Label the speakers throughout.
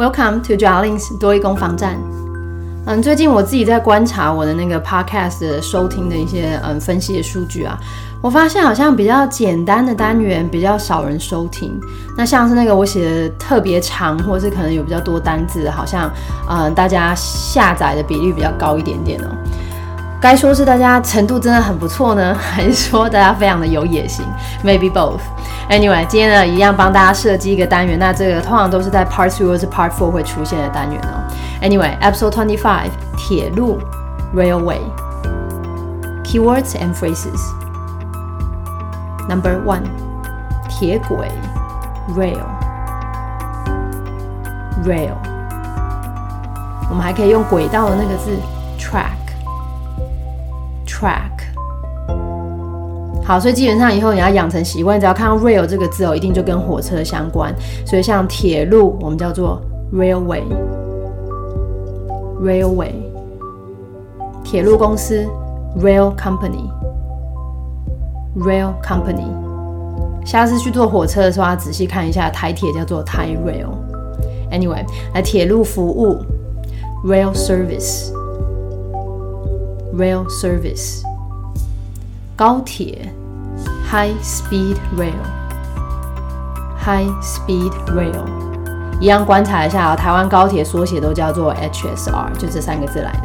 Speaker 1: Welcome to Jarlings 多益工房站。嗯，最近我自己在观察我的那个 podcast 收听的一些嗯分析的数据啊，我发现好像比较简单的单元比较少人收听。那像是那个我写的特别长，或是可能有比较多单字，好像嗯大家下载的比例比较高一点点哦。该说是大家程度真的很不错呢，还是说大家非常的有野心？Maybe both. Anyway，今天呢一样帮大家设计一个单元，那这个通常都是在 Part Three 或是 Part Four 会出现的单元哦。Anyway，Episode Twenty Five，铁路 Railway，Keywords and Phrases。Number One，铁轨 Rail，Rail。我们还可以用轨道的那个字 Track。track，好，所以基本上以后你要养成习惯，只要看到 rail 这个字哦，一定就跟火车相关。所以像铁路，我们叫做 railway，railway，铁路公司 rail company，rail company。下次去坐火车的时候，要仔细看一下台铁叫做 Thai Rail。Anyway，来铁路服务 rail service。Rail service，高铁，High speed rail，High speed rail，一样观察一下啊，台湾高铁缩写都叫做 HSR，就这三个字来的。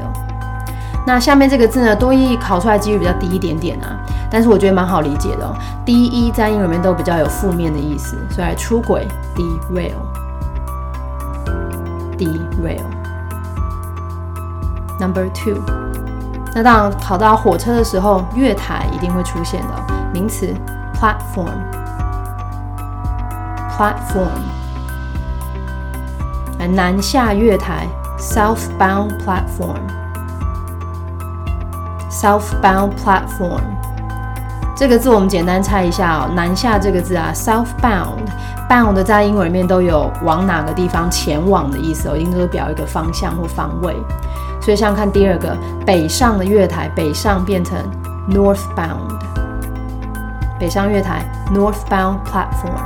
Speaker 1: 那下面这个字呢，多义考出来几率比较低一点点啊，但是我觉得蛮好理解的。第一在英文里面都比较有负面的意思，所以出轨，derail，derail。Number two。那当考到火车的时候，月台一定会出现的名词，platform，platform。南下月台，southbound platform，southbound platform。这个字我们简单猜一下哦，南下这个字啊，southbound，bound 在英文里面都有往哪个地方前往的意思哦，一定都是表一个方向或方位。所以，像看第二个北上的月台，北上变成 northbound，北上月台 northbound platform。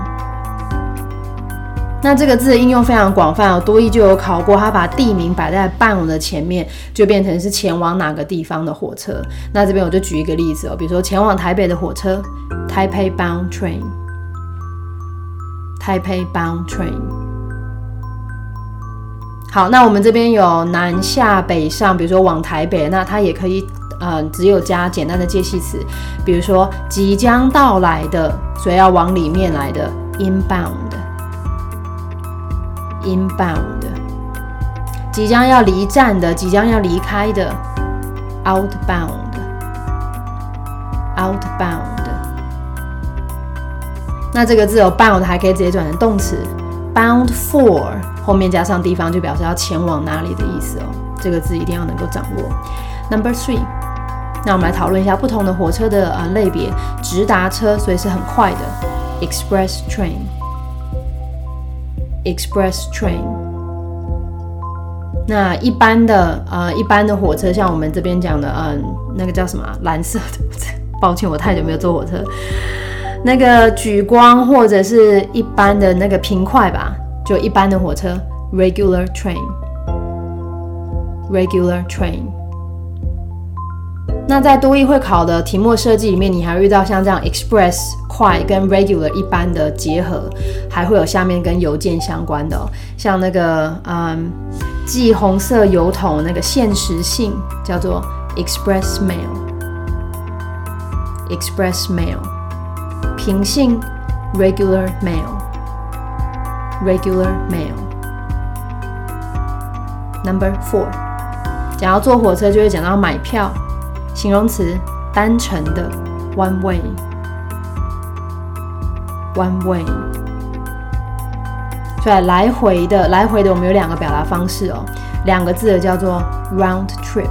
Speaker 1: 那这个字的应用非常广泛哦，多一就有考过，它把地名摆在 bound 的前面，就变成是前往哪个地方的火车。那这边我就举一个例子哦，比如说前往台北的火车，Taipei bound train，Taipei bound train。好，那我们这边有南下北上，比如说往台北，那它也可以，呃，只有加简单的介系词，比如说即将到来的，所以要往里面来的，inbound，inbound，即将要离站的，即将要离开的，outbound，outbound。那这个字有 bound，还可以直接转成动词，bound for。后面加上地方就表示要前往哪里的意思哦，这个字一定要能够掌握。Number three，那我们来讨论一下不同的火车的呃类别，直达车所以是很快的，express train，express train。那一般的呃一般的火车，像我们这边讲的，嗯，那个叫什么蓝色的？抱歉，我太久没有坐火车。那个举光或者是一般的那个平快吧。就一般的火车，regular train，regular train。那在多义会考的题目设计里面，你还遇到像这样 express 快跟 regular 一般的结合，还会有下面跟邮件相关的，像那个嗯寄红色邮筒那个限时信叫做 express mail，express mail，平信 regular mail。Regular mail. Number four，讲到坐火车就会讲到买票，形容词单程的 one way. One way. 所以来回的来回的我们有两个表达方式哦，两个字的叫做 round trip.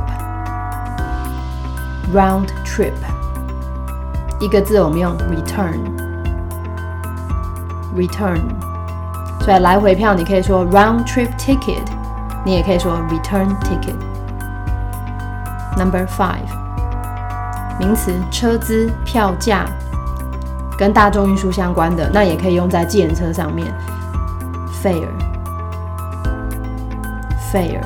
Speaker 1: Round trip. 一个字我们用 return. Return. 所以来回票你可以说 round trip ticket，你也可以说 return ticket。Number five，名词车资票价，跟大众运输相关的，那也可以用在计程车上面。Fare。Airfare。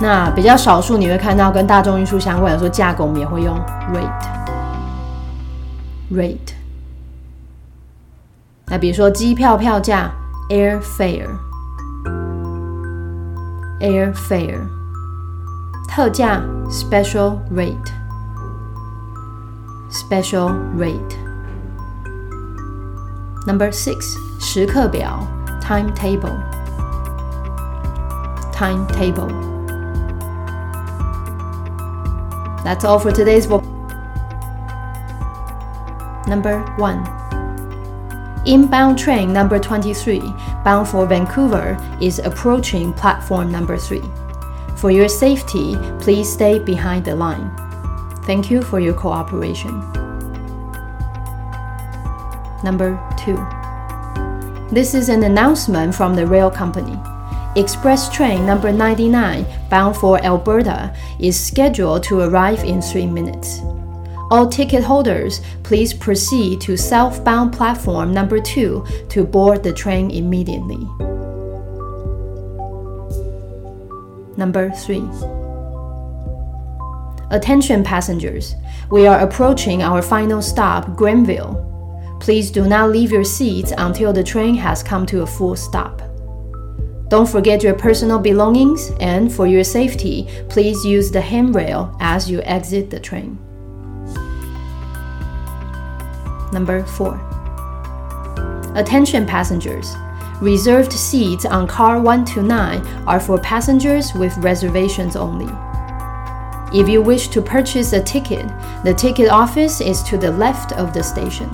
Speaker 1: 那比较少数你会看到跟大众运输相关的，说价格我们也会用 rate，rate。那比如说机票票价 Airfare，Airfare。特价 Special rate，Special rate。Number six，时刻表 Timetable，Timetable。That's all for today's book. Number 1. Inbound train number 23, bound for Vancouver, is approaching platform number 3. For your safety, please stay behind the line. Thank you for your cooperation. Number 2. This is an announcement from the rail company. Express train number 99, bound for Alberta, is scheduled to arrive in three minutes. All ticket holders, please proceed to southbound platform number 2 to board the train immediately. Number 3. Attention passengers, we are approaching our final stop, Granville. Please do not leave your seats until the train has come to a full stop. Don't forget your personal belongings, and for your safety, please use the handrail as you exit the train. Number 4. Attention passengers. Reserved seats on car 129 are for passengers with reservations only. If you wish to purchase a ticket, the ticket office is to the left of the station.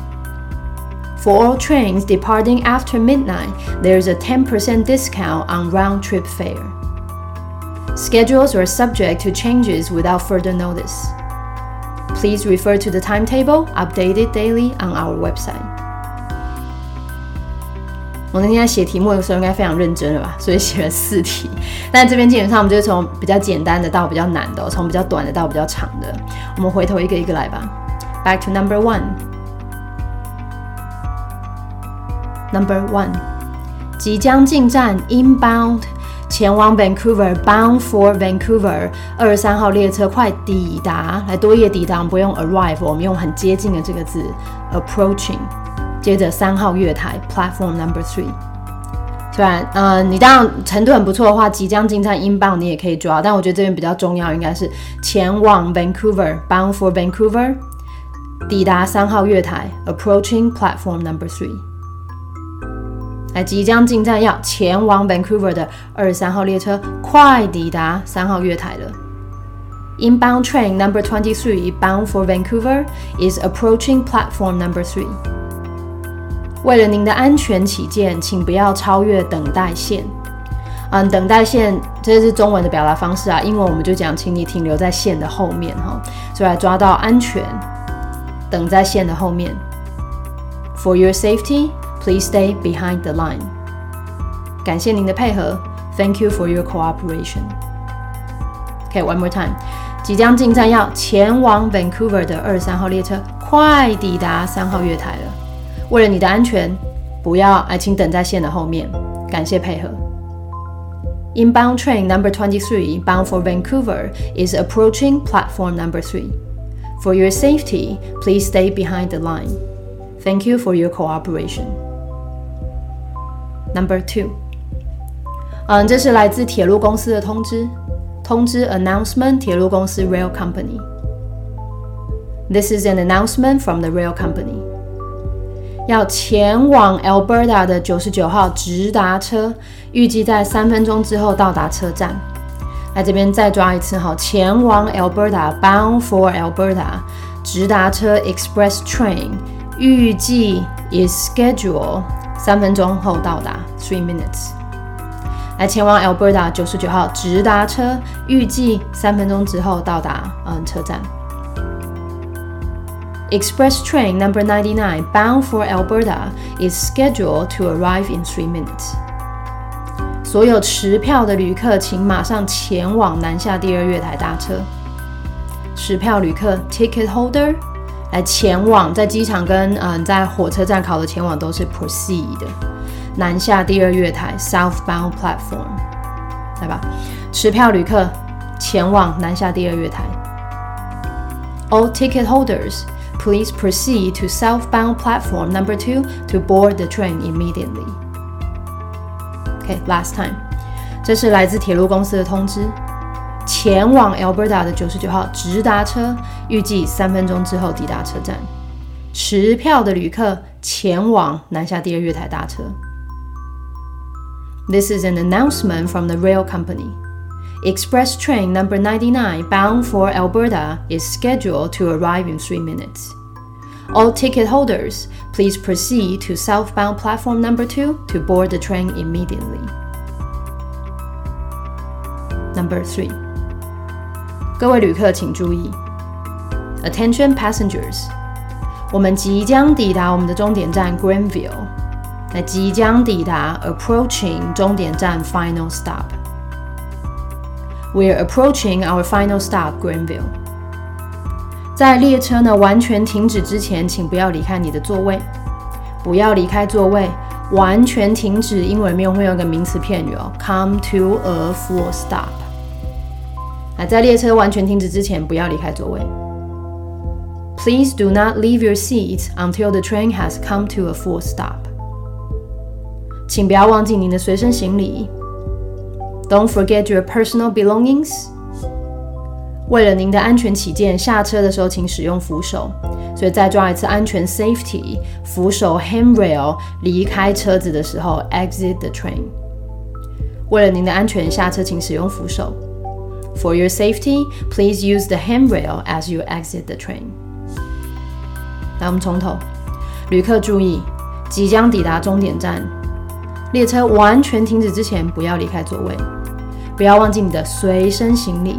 Speaker 1: For all trains departing after midnight, there is a 10% discount on round trip fare. Schedules are subject to changes without further notice Please refer to the timetable updated daily on our website. 我那天在写题目的时候应该非常认真了吧，所以写了四题。但这边基本上我们就从比较简单的到比较难的，从比较短的到比较长的。我们回头一个一个来吧。Back to number one. Number one，即将进站 inbound， 前往 Vancouver，bound for Vancouver，二十三号列车快抵达，来多页抵达，不用 arrive，我们用很接近的这个字 approaching。接着三号月台 platform number three。虽然呃你当然程度很不错的话，即将进站 inbound 你也可以抓，但我觉得这边比较重要应该是前往 Vancouver，bound for Vancouver，抵达三号月台 approaching platform number three。来，即将进站要前往 Vancouver 的二十三号列车快抵达三号月台了。Inbound train number twenty three bound for Vancouver is approaching platform number three。为了您的安全起见，请不要超越等待线。嗯，等待线这是中文的表达方式啊，英文我们就讲，请你停留在线的后面哈，所以来抓到安全，等在线的后面。For your safety。Please stay behind the line. 感谢您的配合。Thank you for your cooperation. Okay, one more time. 即将进站要前往 Vancouver 的二十三号列车快抵达三号月台了。为了你的安全，不要哎，请等在线的后面。感谢配合。Inbound train number 23 bound for Vancouver is approaching platform number 3. For your safety, please stay behind the line. Thank you for your cooperation. Number two，嗯，这是来自铁路公司的通知，通知 announcement，铁路公司 rail company。This is an announcement from the rail company。要前往 Alberta 的九十九号直达车，预计在三分钟之后到达车站。来这边再抓一次哈，前往 Alberta，bound for Alberta，直达车 express train，预计 is schedule。 三分钟后到达，three minutes。来前往 Alberta 九十九号直达车，预计三分钟之后到达嗯车站。Express train number ninety nine bound for Alberta is scheduled to arrive in three minutes。所有持票的旅客，请马上前往南下第二月台搭车。持票旅客 ticket holder。来前往，在机场跟嗯在火车站考的前往都是 proceed。 南下第二月台 （Southbound platform），来吧，持票旅客前往南下第二月台。All ticket holders, please proceed to southbound platform number two to board the train immediately. Okay, last time. 这是来自铁路公司的通知。 前往 Alberta 的九十九号直达车，预计三分钟之后抵达车站。持票的旅客前往南下第二月台搭车。This is an announcement from the rail company. Express train number 99 bound for Alberta is scheduled to arrive in three minutes. All ticket holders, please proceed to southbound platform number two to board the train immediately. Number three. 各位旅客请注意，Attention passengers，我们即将抵达我们的终点站 Greenville，那即将抵达 approaching 终点站 final stop。We're approaching our final stop Greenville。在列车呢完全停止之前，请不要离开你的座位，不要离开座位，完全停止。英文里面会有个名词片语哦，come to a full stop。啊，在列车完全停止之前，不要离开座位。Please do not leave your seat until the train has come to a full stop。请不要忘记您的随身行李。Don't forget your personal belongings。为了您的安全起见，下车的时候请使用扶手。所以再抓一次安全 safety，扶手 handrail。离开车子的时候，exit the train。为了您的安全，下车请使用扶手。For your safety, please use the handrail as you exit the train. 来，我们从头。旅客注意，即将抵达终点站，列车完全停止之前，不要离开座位，不要忘记你的随身行李。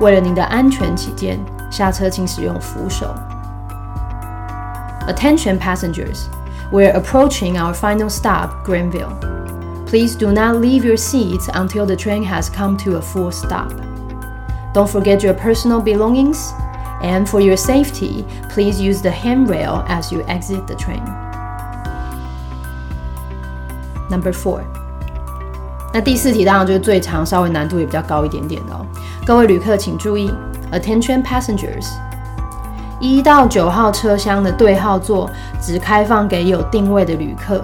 Speaker 1: 为了您的安全起见，下车请使用扶手。Attention passengers, we're approaching our final stop, Granville. Please do not leave your seats until the train has come to a full stop. Don't forget your personal belongings, and for your safety, please use the handrail as you exit the train. Number four，那第四题当然就是最长，稍微难度也比较高一点点的哦。各位旅客请注意，Attention passengers，一到九号车厢的对号座只开放给有定位的旅客。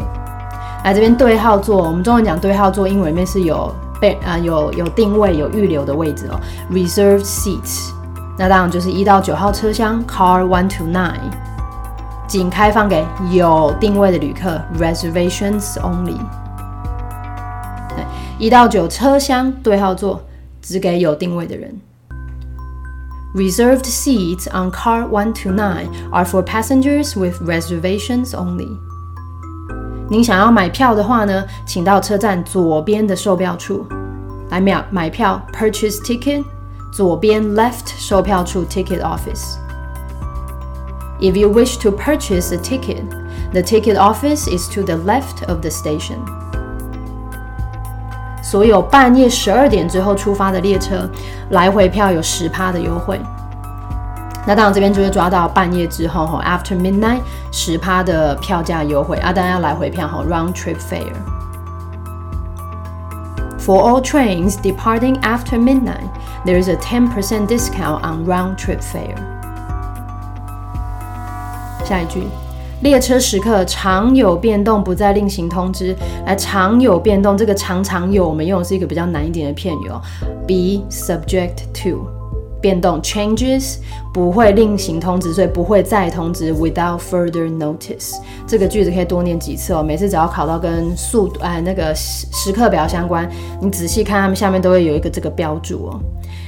Speaker 1: 来这边对号座，我们中文讲对号座，英文里面是有被啊有有定位有预留的位置哦，reserved seats。那当然就是一到九号车厢，car one to nine，仅开放给有定位的旅客，reservations only。对，一到九车厢对号座只给有定位的人。Reserved seats on car one to nine are for passengers with reservations only. 您想要买票的话呢，请到车站左边的售票处来买买票，purchase ticket。左边 left 售票处 ticket office。If you wish to purchase a ticket, the ticket office is to the left of the station. 所有半夜十二点之后出发的列车，来回票有十趴的优惠。那当然，这边就会抓到半夜之后哈，after midnight 十趴的票价优惠啊，当然要来回票哈，round trip fare。For all trains departing after midnight, there is a 10% discount on round trip fare. 下一句，列车时刻常有变动，不再另行通知。来，常有变动，这个常常有，我们用的是一个比较难一点的片语哦，be subject to。变动 changes 不会另行通知，所以不会再通知 without further notice。这个句子可以多念几次哦。每次只要考到跟速哎那个时时刻表相关，你仔细看它们下面都会有一个这个标注哦。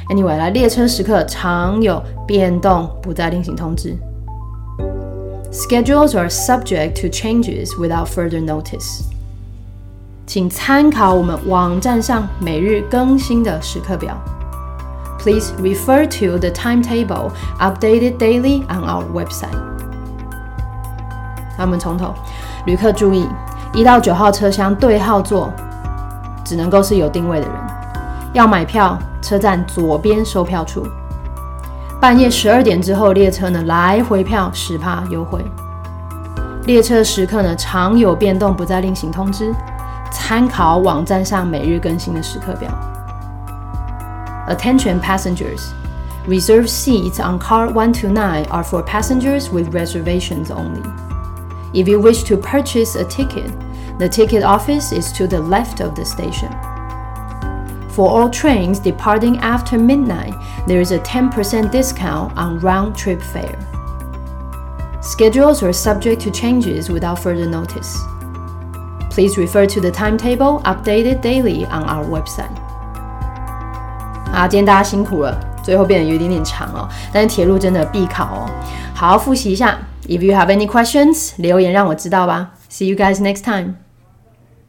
Speaker 1: Anyway，来列车时刻常有变动，不再另行通知。Schedules are subject to changes without further notice。请参考我们网站上每日更新的时刻表。Please refer to the timetable updated daily on our website. 那我们从头，旅客注意，一到九号车厢对号座只能够是有定位的人。要买票，车站左边售票处。半夜十二点之后列车呢，来回票十趴优惠。列车时刻呢常有变动，不再另行通知。参考网站上每日更新的时刻表。Attention passengers. Reserved seats on car 129 are for passengers with reservations only. If you wish to purchase a ticket, the ticket office is to the left of the station. For all trains departing after midnight, there is a 10% discount on round trip fare. Schedules are subject to changes without further notice. Please refer to the timetable updated daily on our website. 啊，今天大家辛苦了，最后变得有一点点长哦，但是铁路真的必考哦，好好复习一下。If you have any questions，留言让我知道吧。See you guys next time.